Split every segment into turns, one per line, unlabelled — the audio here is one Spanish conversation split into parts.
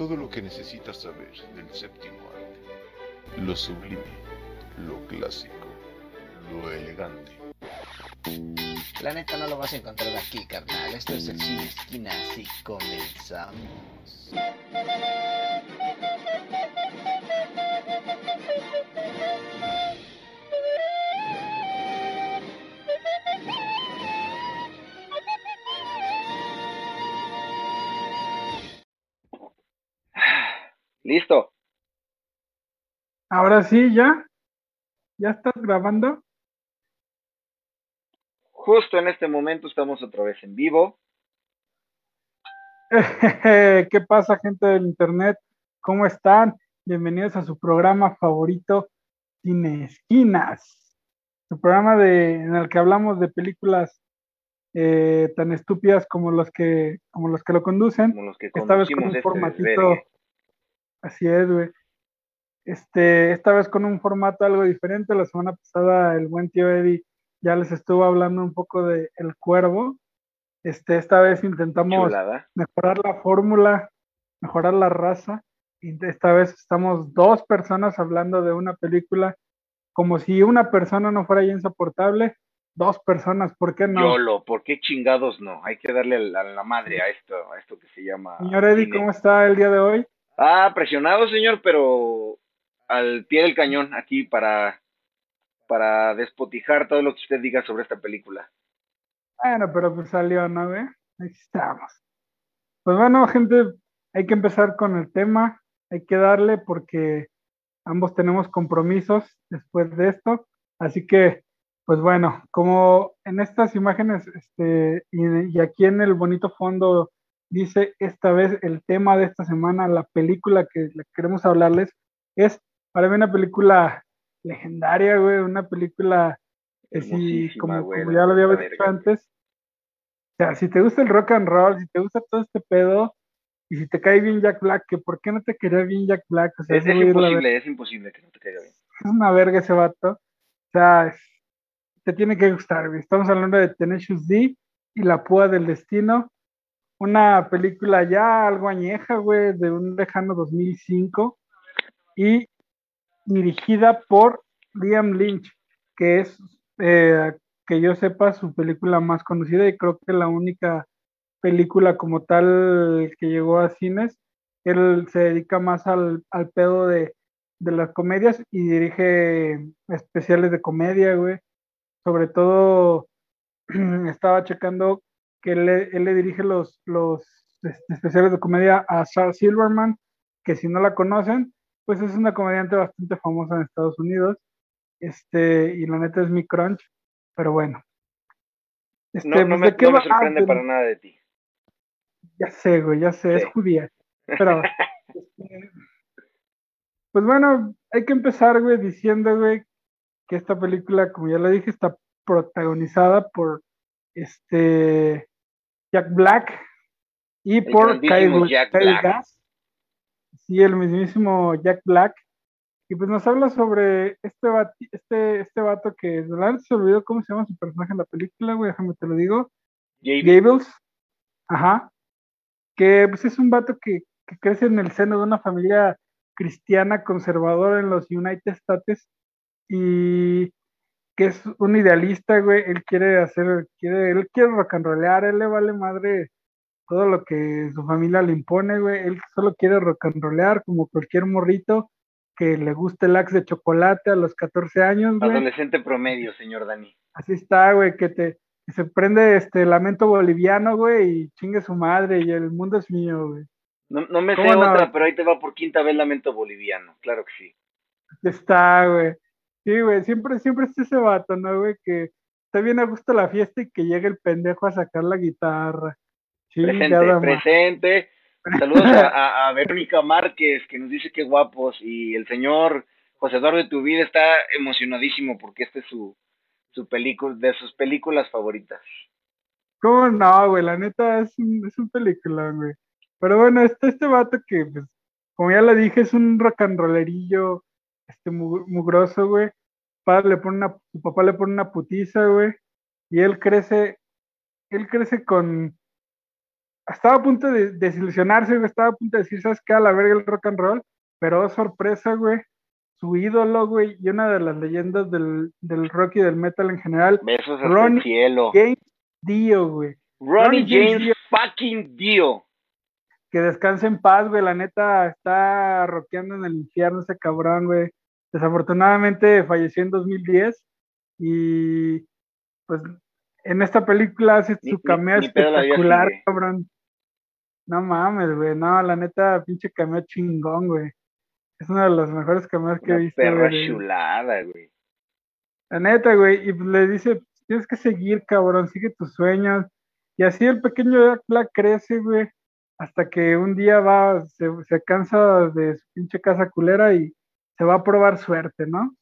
Todo lo que necesitas saber del séptimo arte. Lo sublime, lo clásico, lo elegante.
La neta no lo vas a encontrar aquí, carnal. Esto es el cine esquina, así comenzamos.
Listo.
Ahora sí, ya. ¿Ya estás grabando?
Justo en este momento estamos otra vez en vivo.
¿Qué pasa, gente del internet? ¿Cómo están? Bienvenidos a su programa favorito, Cine Esquinas. Su programa de, en el que hablamos de películas eh, tan estúpidas como los que, como los que lo conducen.
Como los que
Esta vez con un
este
formatito.
desvergue.
Así es, güey. Este, esta vez con un formato algo diferente. La semana pasada el buen tío Eddie ya les estuvo hablando un poco de El Cuervo. Este, esta vez intentamos
Chulada.
mejorar la fórmula, mejorar la raza. Y esta vez estamos dos personas hablando de una película como si una persona no fuera ya insoportable. Dos personas, ¿por qué no?
YOLO, ¿por qué chingados no? Hay que darle a la, a la madre a esto, a esto que se llama.
Señor Eddie,
cine.
¿cómo está el día de hoy?
Ah, presionado, señor, pero al pie del cañón aquí para, para despotijar todo lo que usted diga sobre esta película.
Bueno, pero pues salió, ¿no? ve? Ahí estamos. Pues bueno, gente, hay que empezar con el tema, hay que darle porque ambos tenemos compromisos después de esto, así que, pues bueno, como en estas imágenes, este, y, y aquí en el bonito fondo dice esta vez el tema de esta semana, la película que queremos hablarles, es para mí una película legendaria, güey, una película que sí, como,
güey,
como ya lo había
verga.
antes, o sea, si te gusta el rock and roll, si te gusta todo este pedo, y si te cae bien Jack Black, que por qué no te quería bien Jack Black, o sea,
Es, es imposible, es imposible que no te caiga bien.
es una verga ese vato. O sea, es- te tiene que gustar, güey. Estamos hablando de Tenacious D y La Púa del Destino. Una película ya algo añeja, güey, de un lejano 2005 y dirigida por Liam Lynch, que es, eh, que yo sepa, su película más conocida y creo que la única película como tal que llegó a cines. Él se dedica más al, al pedo de, de las comedias y dirige especiales de comedia, güey. Sobre todo, estaba checando que él, le- él le dirige los, los este, especiales de comedia a Sarah Silverman, que si no la conocen, pues es una comediante bastante famosa en Estados Unidos. Este, y la neta es mi crunch, pero bueno. Este,
No, no
pues,
me.
Ah,
sorprende para nada de ti.
ya sé, güey, ya sé, es judía. Pero, este, pues bueno, hay que empezar, güey, diciendo, güey, que esta película, como ya lo dije, está protagonizada por este Jack Black y
El
por Kyle,
Jack
Kyle
Black.
Gass. Sí, el mismísimo Jack Black. Y pues nos habla sobre este, vati- este, este vato que, de se olvidó cómo se llama su personaje en la película, güey, déjame te lo digo. Gables, ajá, que pues es un vato que, que crece en el seno de una familia cristiana conservadora en los United States y que es un idealista, güey, él quiere hacer, quiere, él quiere rock and rollear, él le vale madre todo lo que su familia le impone, güey, él solo quiere rock and rollear como cualquier morrito que le guste el axe de chocolate a los 14 años, güey.
adolescente promedio, señor Dani.
Así está, güey, que te que se prende este lamento boliviano, güey, y chingue su madre, y el mundo es mío, güey.
No, no me sé
¿Cómo no?
otra, pero ahí te va por quinta vez Lamento Boliviano. Claro que sí.
Aquí está, güey. Sí, güey, siempre, siempre está ese vato, ¿no, güey? Que está bien a gusto la fiesta y que llega el pendejo a sacar la guitarra.
Presente,
Chingada madre.
presente. Saludos a, Verónica Márquez, que nos dice que guapos. Y el señor José Eduardo de tu vida está emocionadísimo porque esta es su, su película, de sus películas favoritas.
¿Cómo no, güey? La neta es un, es un película, güey. Pero bueno, este, este vato que, pues, como ya lo dije, es un rock and rollerillo, este, mu- mugroso, güey. Padre le pone una, su papá le pone una putiza, güey. Y él crece, él crece con, estaba a punto de desilusionarse, güey, estaba a punto de decir, ¿sabes qué? A la verga el rock and roll, pero oh, sorpresa, güey, su ídolo, güey, y una de las leyendas del, del rock y del metal en general,
Besos
Ronnie
el cielo.
James Dio, güey.
Ronnie
Ronnie James
James
Dio.
fucking Dio.
Que descanse en paz, güey, la neta está rockeando en el infierno ese cabrón, güey. Desafortunadamente falleció en 2010 y pues en esta película hace
Ni-
su cameo
ni
espectacular, cabrón. No mames, güey, no, la neta, pinche cameo chingón, güey. Es uno de los mejores cameos que he visto,
perra
güey.
chulada, güey.
La neta, güey, y pues le dice, tienes que seguir, cabrón, sigue tus sueños. Y así el pequeño Jack Black crece, güey, hasta que un día va, se, se cansa de su pinche casa culera y se va a probar suerte, ¿no?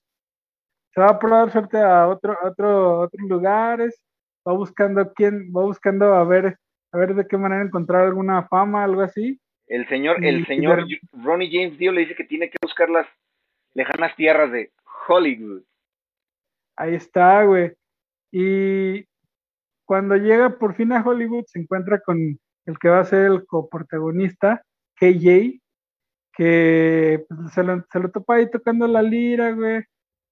Se va a probar suerte a otro, a otro, a otros lugares, va buscando quién, va buscando a ver, a ver de qué manera encontrar alguna fama, algo así.
El señor, el señor Ronnie James Dio le dice que tiene que buscar las lejanas tierras de Hollywood.
Ahí está, güey. Y cuando llega por fin a Hollywood, se encuentra con el que va a ser el coprotagonista, KJ, que pues, se, lo, se lo topa ahí tocando la lira, güey.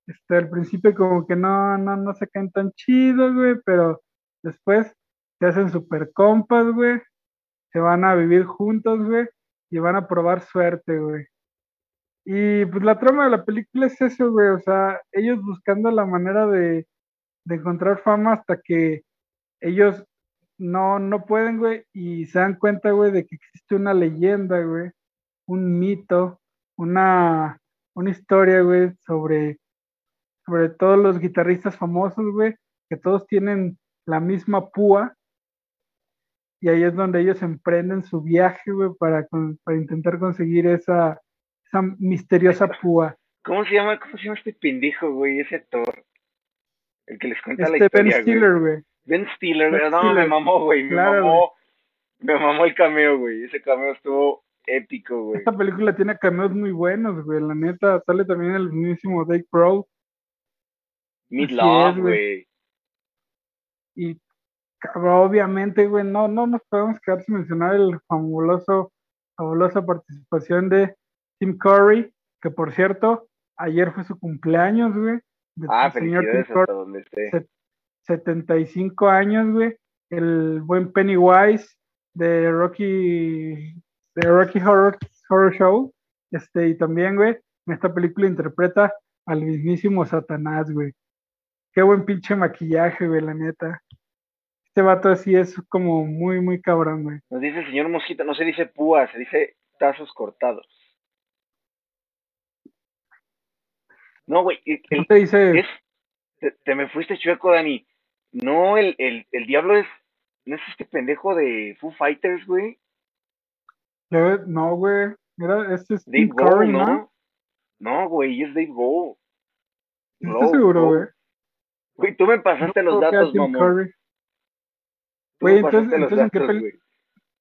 Este, al principio como que no, no, no se caen tan chido, güey, pero después se hacen super compas, güey. Se van a vivir juntos, güey, y van a probar suerte, güey. Y pues la trama de la película es eso, güey, o sea, ellos buscando la manera de, de encontrar fama hasta que ellos no, no pueden, güey, y se dan cuenta, güey, de que existe una leyenda, güey, un mito, una, una historia, güey, sobre, sobre todos los guitarristas famosos, güey, que todos tienen la misma púa, y ahí es donde ellos emprenden su viaje, güey, para, para intentar conseguir esa, esa misteriosa púa.
¿Cómo se llama, cómo se llama este pendejo, güey? Ese actor. El que les cuenta la
Este Ben
historia, güey.
Stiller, güey.
Ben Stiller,
Ben
me mamó, güey. Me
Claro,
mamó. Me mamó el cameo, güey. Ese cameo estuvo épico, güey.
Esta película tiene cameos muy buenos, güey. La neta, sale también el mismísimo Dave Pro.
Meat
así
Love,
es, güey. Y cabrón, obviamente, güey, no, no nos podemos quedar sin mencionar el fabuloso, fabulosa participación de Tim Curry, que por cierto, ayer fue su cumpleaños, güey.
Ah,
señor Tim Curry,
hasta donde esté.
Se- 75 años, güey. El buen Pennywise de Rocky, de Rocky Horror, Horror Show. Este, y también, güey, en esta película interpreta al mismísimo Satanás, güey. Qué buen pinche maquillaje, güey, la neta. Este vato así es como muy, muy cabrón, güey.
Nos dice el señor Mosquito, no se dice púa, se dice tazos cortados. No, güey, el-
¿Cómo
el-
te dice?
es, te, te me fuiste chueco, Dani. No, el, el, el diablo es, no es este pendejo de Foo Fighters, güey.
No, güey. Mira, este es
Dave
Tim Curry, ¿no?
¿no? No, güey, es Dave Grohl.
¿Estás seguro, güey?
Güey, tú me pasaste
No
los datos, mamón.
Güey, entonces- entonces, ¿en qué.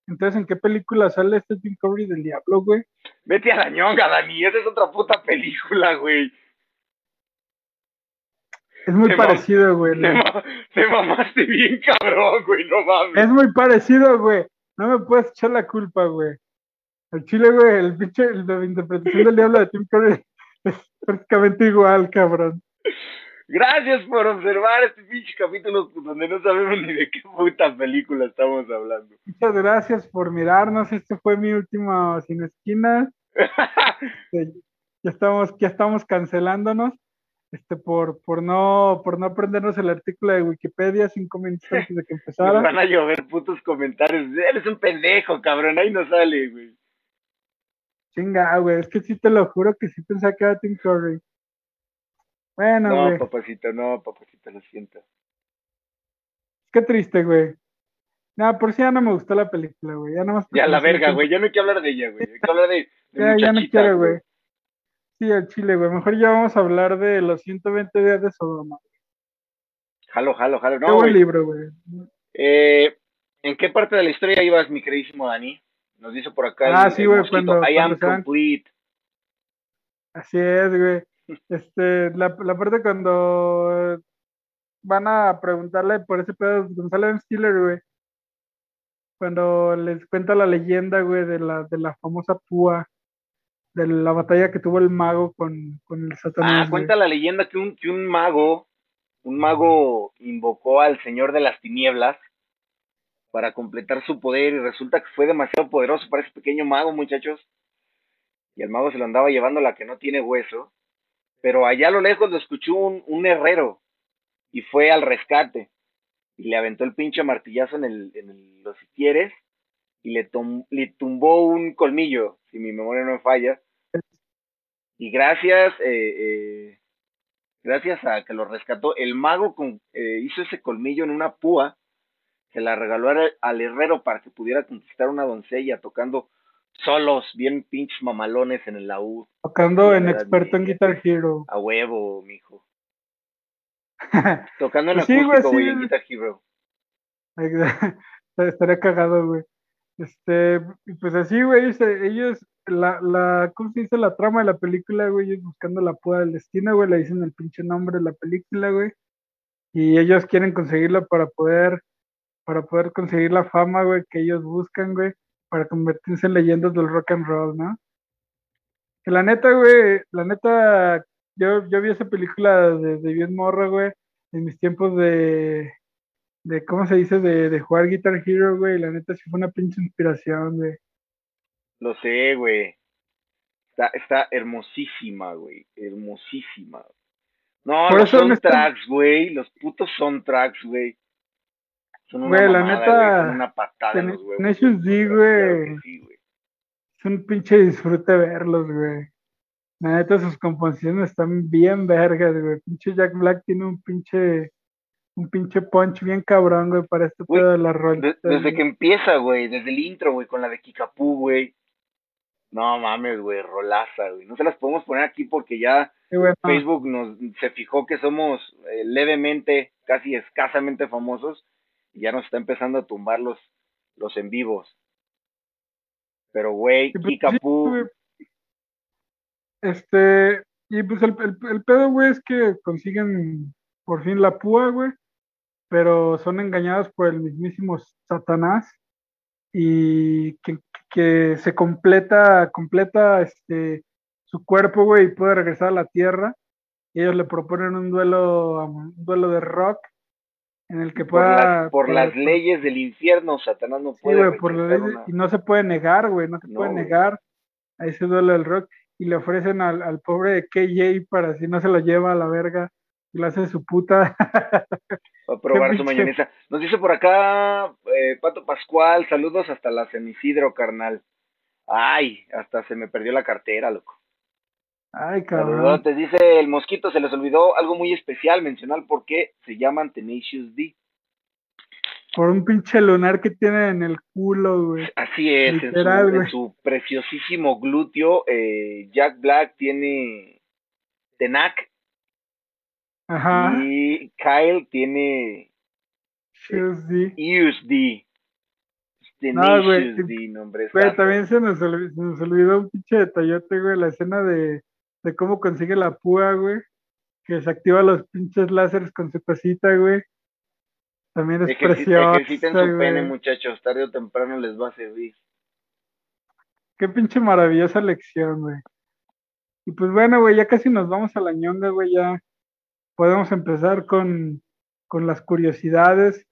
Entonces, ¿en qué película sale este Tim Curry del diablo, güey?
Vete a la ñonga, Dani, esa es otra puta película, güey.
Es muy
Te
parecido, güey.
Te, ma- te mamaste bien cabrón, güey, no mames.
Es muy parecido, güey. No me puedes echar la culpa, güey. El chile, güey, el pinche, la interpretación del diablo de Tim Curry es prácticamente igual, cabrón.
Gracias por observar este pinche capítulo donde no sabemos ni de qué puta película estamos hablando.
Muchas gracias por mirarnos. Este fue mi último sin esquina. Este, ya estamos, ya estamos cancelándonos. Este, por, por no, por no aprendernos el artículo de Wikipedia cinco minutos antes de que
Nos
empezara.
van a llover putos comentarios. Eres un pendejo, cabrón, ahí no sale, güey.
Chinga, güey. Es que sí te lo juro que sí pensaba que era Tim Curry. Bueno,
No,
güey.
papacito, no, papacito, lo siento.
Qué triste, güey. No, por si ya no me gustó la película, güey. Ya no más.
Ya la verga, güey, ya no hay que hablar de ella, güey. Hay que hablar de, de
Ya, ya no quiero, güey. Sí, al chile, güey. Mejor ya vamos a hablar de los 120 días de Sodoma.
Jalo, jalo, jalo.
Qué
No,
buen
güey.
libro, güey.
Eh, ¿En qué parte de la historia ibas, mi queridísimo Dani? Nos dice por acá
Ah,
el,
sí, güey, cuando-
I am
cuando se van-
complete.
Así es, güey. Este, la, la parte cuando van a preguntarle por ese pedo de Gonzalo Stiller, güey. cuando les cuenta la leyenda, güey, de la, de la famosa púa, de la batalla que tuvo el mago con, con el Satanás.
Ah,
güey.
cuenta la leyenda que un, que un mago, un mago invocó al Señor de las Tinieblas para completar su poder y resulta que fue demasiado poderoso para ese pequeño mago, muchachos. Y el mago se lo andaba llevando la que no tiene hueso. Pero allá a lo lejos lo escuchó un, un herrero y fue al rescate. Y le aventó el pinche martillazo en el, en los quieres y le, le tumbó un colmillo, si mi memoria no me falla. Y gracias, eh, eh, gracias a que lo rescató, el mago con- eh, hizo ese colmillo en una púa, se la regaló al, herrero para que pudiera conquistar una doncella tocando solos bien pinches mamalones en el laúd.
Tocando en experto en. Guitar Hero.
A huevo, mijo. Tocando en
Pues sí, güey,
acústico,
sí.
güey, en Guitar Hero.
Estaría cagado, güey. Este, pues así, güey, ellos, la, la, ¿cómo se dice? La trama de la película, güey, ellos buscando la púa del destino, güey, le dicen el pinche nombre de la película, güey. Y ellos quieren conseguirla para poder, para poder conseguir la fama, güey, que ellos buscan, güey, para convertirse en leyendas del rock and roll, ¿no? Que la neta, güey, la neta, yo, yo vi esa película de, bien morro, güey, en mis tiempos de, de ¿cómo se dice? De, de jugar Guitar Hero, güey. La neta sí fue una pinche inspiración, güey.
Lo sé, güey. Está, está hermosísima, güey. Hermosísima. No,
Por
los soundtracks, güey. Los putos soundtracks, güey. Son una
Güey, la neta,
güey, una patada en
Ten-
los huevos.
Güey.
sí, güey.
Es un pinche disfrute verlos, güey. La neta, sus composiciones están bien vergas, güey. Pinche Jack Black tiene un pinche, un pinche punch bien cabrón, güey, para este
Güey,
pedo de la
De-
rolita.
desde que empieza, güey, desde el intro, güey, con la de Kikapú, güey. No mames, güey, rolaza, güey. No se las podemos poner aquí porque ya Facebook nos se fijó que somos eh, levemente, casi escasamente famosos ya nos está empezando a tumbar los, los en vivos. Pero, güey,
pues, sí, güey. Este, y pues el, el, el pedo, güey, es que consiguen por fin la púa, güey, pero son engañados por el mismísimo Satanás y que, que se completa, completa este, su cuerpo, güey, y puede regresar a la tierra. Y ellos le proponen un duelo, un duelo de rock en el que
por,
pueda...
las, por las leyes del infierno, Satanás no
Sí,
puede
güey, por la
regresar
ley,
una-
y no se puede negar, güey, no se
No,
puede
güey.
negar a ese duelo del rock y le ofrecen al, al pobre KJ para si no se lo lleva a la verga y lo hace su puta.
a probar su mayonesa. Nos dice por acá eh, Pato Pascual, saludos hasta la San Isidro, carnal. Ay, hasta se me perdió la cartera, loco.
Ay, cabrón.
Saludotes. Dice el mosquito, se les olvidó algo muy especial, mencionar por qué se llaman Tenacious D.
Por un pinche lunar que tiene en el culo, güey.
Así es, en su,
Literal,
en su preciosísimo glúteo, eh, Jack Black tiene Tenac
Ajá.
y Kyle tiene
Shoes, sí.
USD.
No, güey,
Tenacious D, nombre.
Güey, también se nos, olvi- se nos olvidó un pinche detallote, güey, la escena de, de cómo consigue la púa, güey. Que se activa los pinches láseres con su cosita, güey. También es
Ejerci-
preciosa,
ejerciten su pene, muchachos. Tarde o temprano les va a servir.
Qué pinche maravillosa lección, güey. Y pues bueno, güey, ya casi nos vamos a la ñonga, güey, ya podemos empezar con, con las curiosidades.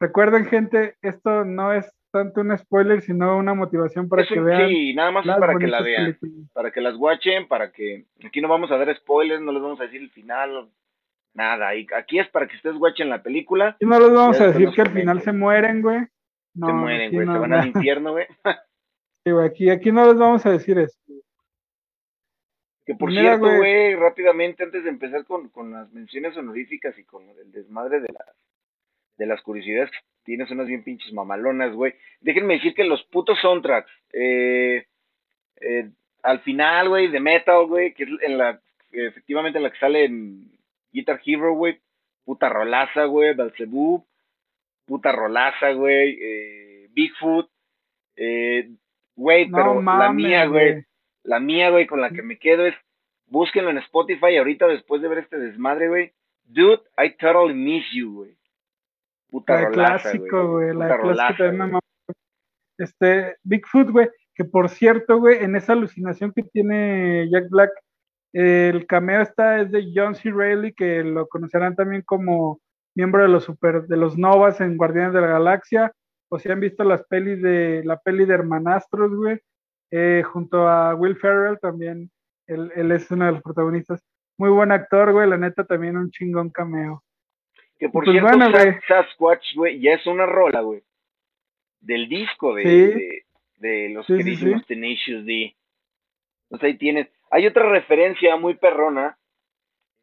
Recuerden, gente, esto no es tanto un spoiler, sino una motivación para que vean
sí, nada más para que la vean.
películas.
Para que las watchen, para que. Aquí no vamos a dar spoilers, no les vamos a decir el final, nada. Y aquí es para que ustedes watchen la película.
Y no les vamos a decir que al final se mueren, güey. No,
se mueren, güey,
no,
se van
no.
al infierno, güey.
Sí, güey, aquí, aquí no les vamos a decir eso.
Que por
Mira,
cierto,
güey.
güey, rápidamente, antes de empezar con, con las menciones honoríficas y con el desmadre de las, de las curiosidades, tienes unas bien pinches mamalonas, güey. Déjenme decir que los putos soundtracks, eh, eh, al final, güey, de Metal, güey, que es en la, efectivamente en la que sale en Guitar Hero, güey, puta rolaza, güey, Belzebub, puta rolaza, güey, eh, Bigfoot, eh, güey,
No
pero la mía, güey, la mía, güey, con la que me quedo es, búsquenlo en Spotify ahorita después de ver este desmadre, güey. Dude, I totally miss you, güey. Puta
La de
rolaza,
clásico, güey. La
Puta
de clásico
rolaza,
también me Este, Bigfoot, güey, que por cierto, güey, en esa alucinación que tiene Jack Black, el cameo está es de John C. Reilly, que lo conocerán también como miembro de los super, de los Novas en Guardianes de la Galaxia, o si han visto las pelis de la peli de Hermanastros, güey, eh, junto a Will Ferrell también, él, él, es uno de los protagonistas. Muy buen actor, güey, la neta también un chingón cameo.
Que por pues cierto, bueno, Sasquatch, güey, ya es una rola, güey, del disco de, de, de, los sí, queridísimos sí, Tenacious D. Entonces ahí tienes. Hay otra referencia muy perrona,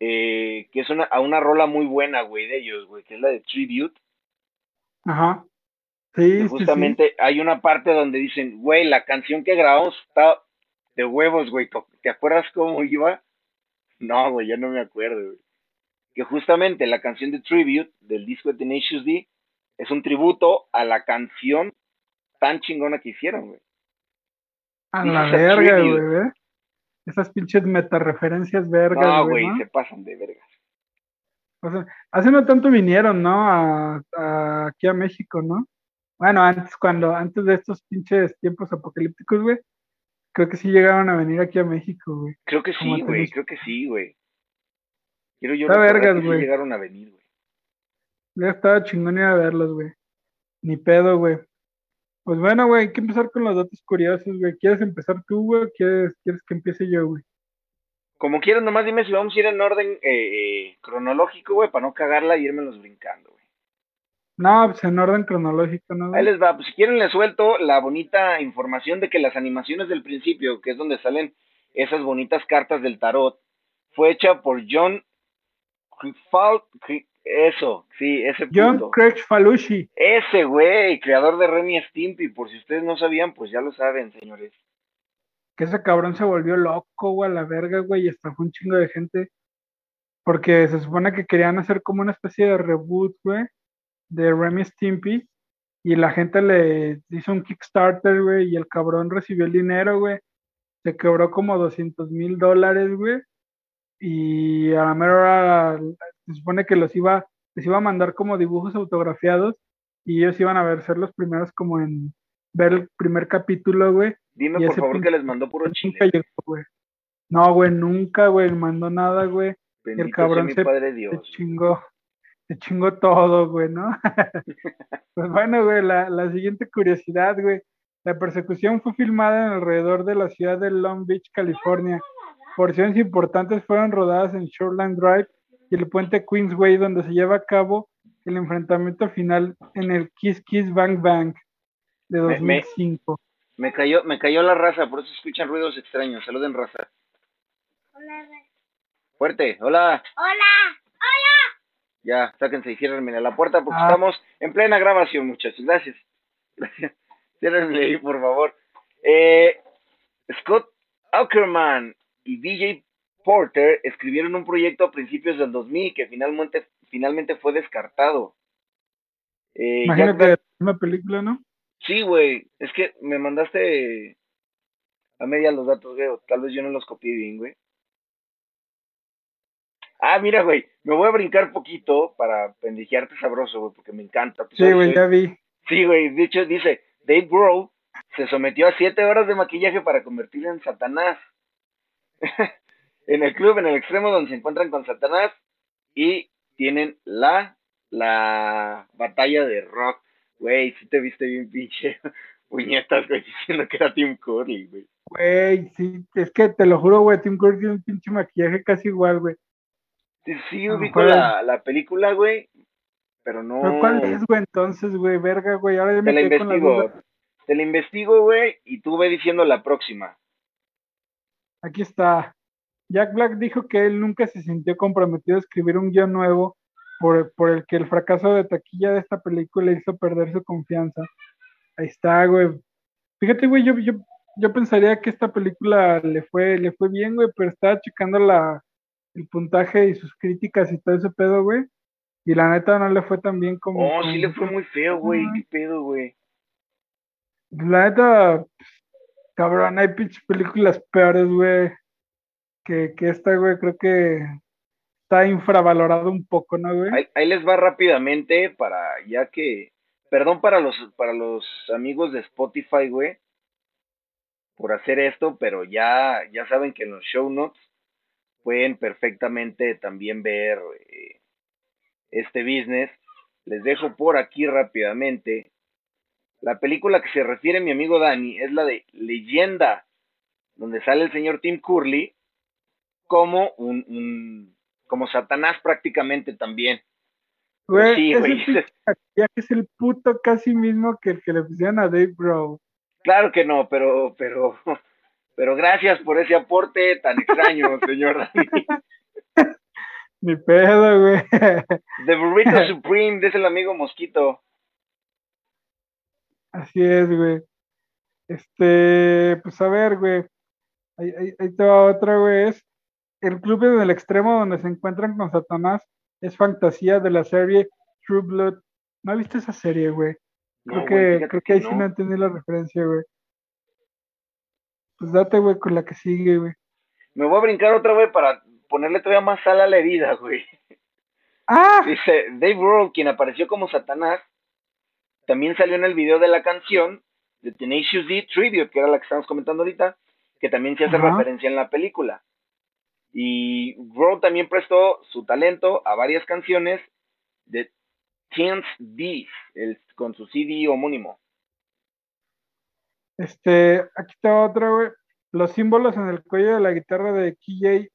eh, que es una, a una rola muy buena, güey, de ellos, güey, que es la de Tribute.
Ajá. Sí,
justamente hay una parte donde dicen, güey, la canción que grabamos está de huevos, güey. ¿Te acuerdas cómo iba? No, güey, ya no me acuerdo, güey. Que justamente la canción de Tribute del disco de Tenacious D es un tributo a la canción tan chingona que hicieron, güey.
A la verga, güey. Esas pinches metareferencias vergas.
No, güey, se pasan de vergas.
O sea, hace no tanto vinieron, ¿no? A, aquí a México, ¿no? Bueno, antes, cuando, antes de estos pinches tiempos apocalípticos, güey, creo que sí llegaron a venir aquí a México, güey.
Creo que sí, güey, creo que sí, güey. Quiero yo
vergas,
güey. llegaron a venir, güey.
Ya estaba chingón ir a verlos, güey. Ni pedo, güey. Pues bueno, güey, hay que empezar con los datos curiosos, güey. ¿Quieres empezar tú, güey? ¿Quieres, ¿Quieres que empiece yo, güey?
Como quieras, nomás dime si vamos a ir en orden eh, eh cronológico, güey, para no cagarla y irme los brincando, güey.
No, pues en orden cronológico, ¿no?
Ahí les va, pues si quieren les suelto la bonita información de que las animaciones del principio, que es donde salen esas bonitas cartas del tarot, fue hecha por John Falk, eso, sí, ese
John Craig Falushi.
Ese güey, creador de Remy Stimpy, por si ustedes no sabían, pues ya lo saben, señores.
Que ese cabrón se volvió loco, güey, a la verga, güey, y estafó un chingo de gente. Porque se supone que querían hacer como una especie de reboot, güey, de Remy Stimpy. Y la gente le hizo un Kickstarter, güey, y el cabrón recibió el dinero, güey. Se quebró como 200 mil dólares, güey. Y a la mera hora se supone que los iba, les iba a mandar como dibujos autografiados y ellos iban a ver ser los primeros como en ver el primer capítulo, güey.
Dime por favor que les mandó puro chile.
No, güey, nunca, güey, mandó nada, güey. El cabrón se, se, chingó, se chingó todo, güey, ¿no? pues bueno, güey, la, la siguiente curiosidad, güey. La persecución fue filmada en alrededor de la ciudad de Long Beach, California. Porciones importantes fueron rodadas en Shoreline Drive y el puente Queensway, donde se lleva a cabo el enfrentamiento final en el Kiss Kiss Bang Bang de 2005.
Me, cayó, me cayó la raza, por eso escuchan ruidos extraños. Saluden, raza. Hola, Fuerte, hola.
Hola, hola.
Ya, sáquense y ciérrenme la puerta porque ah. estamos en plena grabación, muchachos. Gracias. Gracias. Ciérrenme ahí, por favor. Eh, Scott Ackerman y DJ Porter escribieron un proyecto a principios del 2000 que finalmente, finalmente fue descartado.
Eh, Imagínate una película, ¿no?
Sí, güey. Es que me mandaste a media los datos, güey. Tal vez yo no los copié bien, güey. Ah, mira, güey. Me voy a brincar poquito para pendejearte sabroso, güey, porque me encanta.
sí, güey, ya vi.
Sí, güey. De hecho, dice, Dave Grohl se sometió a siete horas de maquillaje para convertirse en Satanás. en el club, en el extremo donde se encuentran con Satanás y tienen la, la batalla de rock. Güey, si te viste bien pinche puñetas, güey, diciendo que era Tim Curry, güey.
Güey, sí, es que te lo juro, güey, Tim Curry tiene un pinche maquillaje casi igual, güey.
Sí, sí ubico la, la película, güey, pero no... ¿Pero
cuál es, güey, entonces, güey, verga, güey? Ahora ya
me te la investigo, te la investigo, güey, y tú ve diciendo la próxima.
Aquí está. Jack Black dijo que él nunca se sintió comprometido a escribir un guion nuevo por, por el que el fracaso de taquilla de esta película hizo perder su confianza. Ahí está, güey. Fíjate, güey, yo, yo, yo pensaría que esta película le fue, le fue bien, güey, pero estaba checando la, el puntaje y sus críticas y todo ese pedo, güey. Y la neta no le fue tan bien como.
Oh, sí le fue muy feo, güey. ¿Qué pedo, güey?
La neta, cabrón, hay pinches películas peores, güey que, que esta, güey, creo que está infravalorado un poco, ¿no, güey?
Ahí, les va rápidamente para ya que perdón para los, para los amigos de Spotify, güey, por hacer esto, pero ya, ya saben que en los show notes pueden perfectamente también ver eh, este business. Les dejo por aquí rápidamente. La película que se refiere mi amigo Dani es la de Leyenda, donde sale el señor Tim Curley como un, un como Satanás prácticamente también.
Güey,
Sí, güey.
es el puto casi mismo que el que le pusieron a Dave Bro.
Claro que no, pero, pero, pero gracias por ese aporte tan extraño, señor Dani.
Ni pedo, güey.
The Burrito Supreme, es el amigo Mosquito.
Así es, güey. Este, pues a ver, güey. Ahí, ahí, ahí te va otra, güey. Es el club en el extremo donde se encuentran con Satanás. Es fantasía de la serie True Blood. ¿No viste esa serie, güey? Creo
No,
que,
güey,
creo que ahí sí
no.
entendí la referencia, güey. Pues date, güey, con la que sigue, güey.
Me voy a brincar otra vez para ponerle todavía más sal a la herida, güey.
¡Ah!
Dice, Dave Grohl, quien apareció como Satanás, también salió en el video de la canción de Tenacious D Tribute, que era la que estamos comentando ahorita, que también se hace referencia en la película. Y Grohl también prestó su talento a varias canciones de Teens D, el, con su CD homónimo.
Este, aquí está otra, güey. Los símbolos en el cuello de la guitarra de KJ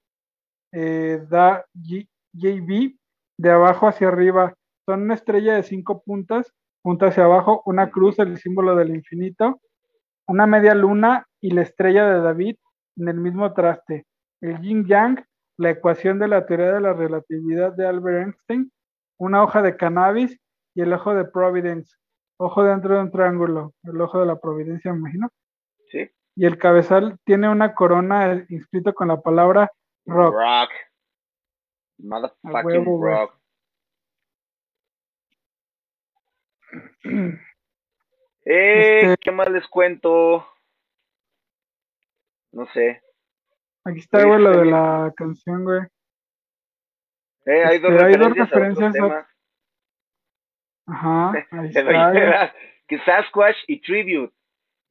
eh, da G- JB de abajo hacia arriba. Son una estrella de cinco puntas, punta hacia abajo, una cruz, el símbolo del infinito, una media luna y la estrella de David en el mismo traste. El yin yang, la ecuación de la teoría de la relatividad de Albert Einstein, una hoja de cannabis y el ojo de Providence. Ojo dentro de un triángulo, el ojo de la providencia, me imagino.
¿Sí?
Y el cabezal tiene una corona eh, inscrito con la palabra rock.
Rock. Motherfucking
huevo,
rock. Eh,
Este-
¿qué más les cuento? No sé.
Aquí está, güey, lo de
bien.
la canción, güey.
Eh, hay dos
Este, hay dos
referencias, a
a-
temas.
Ajá, ahí está,
que Sasquatch y Tribute.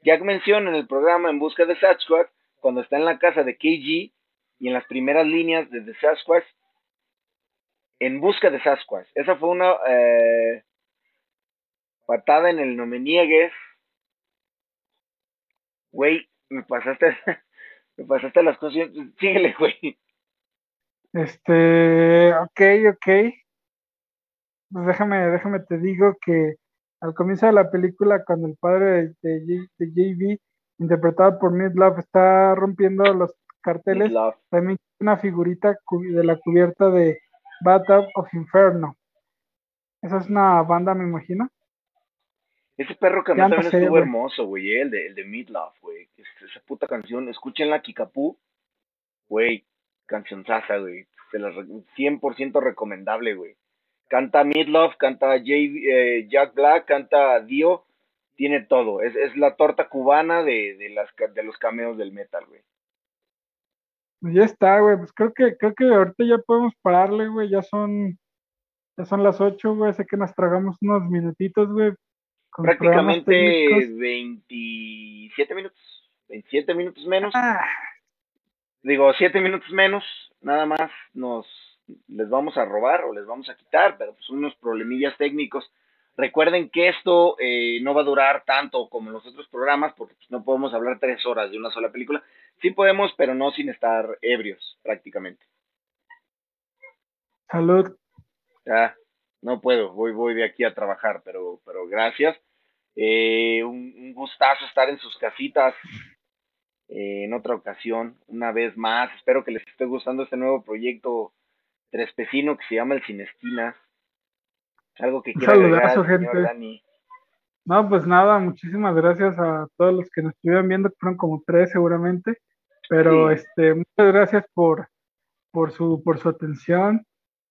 Jack menciona en el programa En Busca de Sasquatch, cuando está en la casa de KG y en las primeras líneas de The Sasquatch, En Busca de Sasquatch. Esa fue una eh, patada en el no me niegues. Güey, me pasaste, me pasaste las cosas. Síguele, güey.
Este, ok, ok. Pues déjame, déjame te digo que al comienzo de la película, cuando el padre de, de, J- de JB, interpretado por Midlove, está rompiendo los carteles, también una figurita de la cubierta de Battle of Inferno. Esa es una banda, me imagino.
Ese perro que también
sé,
estuvo
güey.
hermoso, güey, eh, el de, el de Meatloaf, güey. Es- Esa puta canción, escúchenla, Kikapú. Güey, cancionzaza, güey. Se la re- 100% recomendable, güey. Canta Meatloaf, canta Jay- eh, Jack Black, canta Dio. Tiene todo. Es, es la torta cubana de, de, las, de los cameos del metal, güey.
Pues ya está, güey. Pues creo que, creo que ahorita ya podemos pararle, güey. Ya son, ya son las ocho, güey. Sé que nos tragamos unos minutitos, güey. Con
Prácticamente
técnicos.
27 minutos. 27 minutos menos.
Ah,
digo, siete minutos menos, nada más nos les vamos a robar o les vamos a quitar, pero pues unos problemillas técnicos. Recuerden que esto eh, no va a durar tanto como los otros programas, porque pues, no podemos hablar tres horas de una sola película. Sí podemos, pero no sin estar ebrios, prácticamente.
salud.
Ya, no puedo, voy, voy de aquí a trabajar, pero, pero gracias. Eh, un, un gustazo estar en sus casitas eh, en otra ocasión, una vez más. Espero que les esté gustando este nuevo proyecto trespecino que se llama El Sin Esquinas. Algo que
Un
quiera agregar
gente.
Dani.
No, pues nada, muchísimas gracias a todos los que nos estuvieron viendo, que fueron como tres seguramente. Pero
Sí.
este, muchas gracias por, por su, por su atención.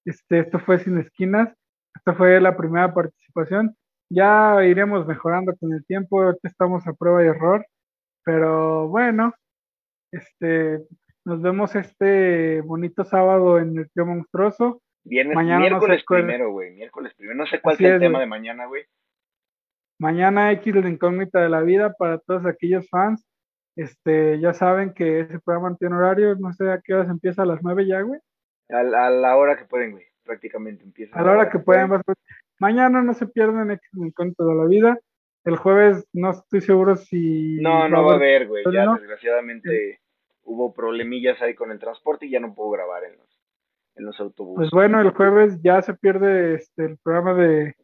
Este, esto fue Sin Esquinas. Esta fue la primera participación. Ya iremos mejorando con el tiempo. Ahorita estamos a prueba y error. Pero bueno, este, nos vemos este bonito sábado en el Tío Monstruoso.
Viernes,
Mañana no
miércoles
sé cuál-
primero, güey. Miércoles primero. No sé cuál
Así
sea el
es,
tema de mañana, güey.
Mañana X la incógnita de la vida para todos aquellos fans. Este, ya saben que ese programa tiene horario, no sé a qué horas empieza a las nueve ya, güey.
A, a la hora que pueden, güey. Prácticamente empieza.
A la hora que pueden. Mañana no se pierden X incógnita de la vida. El jueves no estoy seguro si.
No, no va a haber, güey. Ya desgraciadamente hubo problemillas ahí con el transporte y ya no puedo grabar en los, en los autobuses.
Pues bueno, el jueves ya se pierde este, el programa de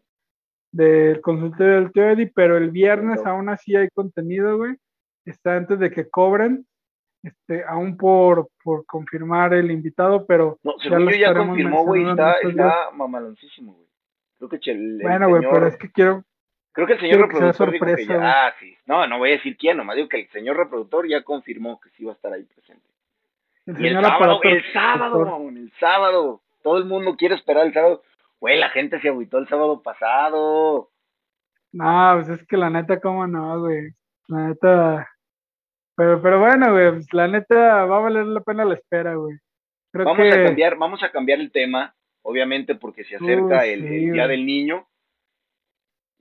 del consultorio del tío Eddie, pero el viernes aún así hay contenido, güey. Está antes de que cobren, este, aún por, por confirmar el invitado, pero.
No, según ya yo ya confirmó, güey, está, está mamaloncísimo, güey. Creo que el,
Bueno, güey, pero es que quiero,
Creo que el señor reproductor dijo que ya, ah, sí. No, no voy a decir quién, nomás digo que el señor reproductor ya confirmó que sí va a estar ahí presente. El, y el sábado, el sábado, el sábado, todo el mundo quiere esperar el sábado. Güey, la gente se agüitó el sábado pasado.
No, pues es que la neta, cómo no, güey. La neta. Pero, pero bueno, güey, pues la neta va a valer la pena la espera, güey.
vamos a cambiar, vamos a cambiar el tema, obviamente, porque se acerca el, Día del Niño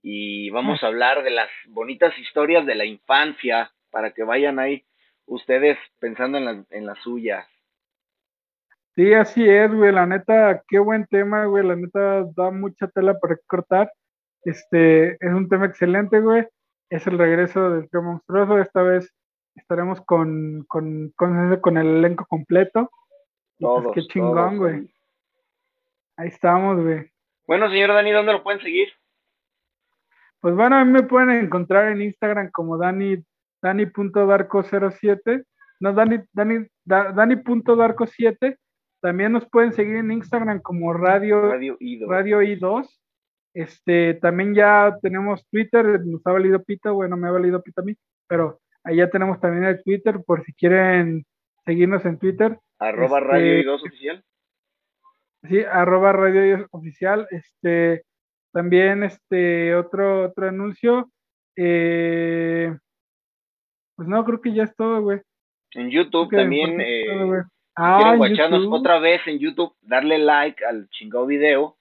y vamos a hablar de las bonitas historias de la infancia para que vayan ahí ustedes pensando en las, en las suyas.
Sí, así es, güey, la neta, qué buen tema, güey, la neta da mucha tela para cortar. Este, es un tema excelente, güey. Es el regreso del tío monstruoso. Esta vez estaremos con, con, con, con el elenco completo.
Pues, todos,
qué chingón, güey. Ahí estamos, güey.
Bueno, señor Dani, ¿dónde lo pueden seguir?
Pues bueno, a mí me pueden encontrar en Instagram como Dani, Dani.darco07, no, Dani, Dani, Dani.darco7. También nos pueden seguir en Instagram como Radio,
Radio, I2.
Radio I2. Este, también ya tenemos Twitter, nos ha valido pita, bueno, me ha valido pita a mí, pero allá tenemos también el Twitter por si quieren seguirnos en Twitter.
Arroba este, Radio I2 oficial.
Sí, arroba Radio I2 oficial. Este, también este otro, otro anuncio. Eh, pues no, creo que ya es todo, güey.
En YouTube también. Eh, ah, otra vez en YouTube, darle like al chingado video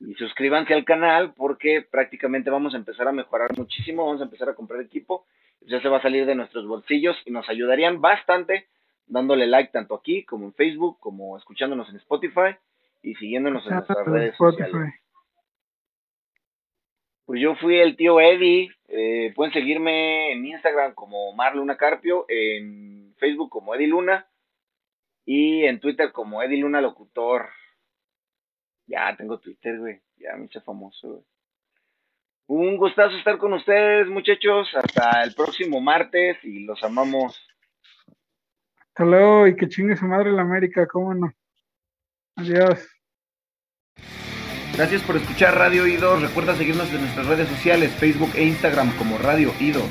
y suscríbanse al canal porque prácticamente vamos a empezar a mejorar muchísimo, vamos a empezar a comprar equipo, ya se va a salir de nuestros bolsillos y nos ayudarían bastante dándole like tanto aquí como en Facebook, como escuchándonos en Spotify y siguiéndonos en nuestras redes sociales. Pues yo fui el tío Eddie. Eh, pueden seguirme en Instagram como Marluna Carpio, en Facebook como Eddie Luna y en Twitter como Eddie Luna Locutor. Ya tengo Twitter, güey. Ya me hice famoso, güey. Un gustazo estar con ustedes, muchachos. Hasta el próximo martes y los amamos.
Hasta luego y que chingue su madre la América, cómo no. Adiós.
Gracias por escuchar Radio Ido. Recuerda seguirnos en nuestras redes sociales, Facebook e Instagram como Radio Ido.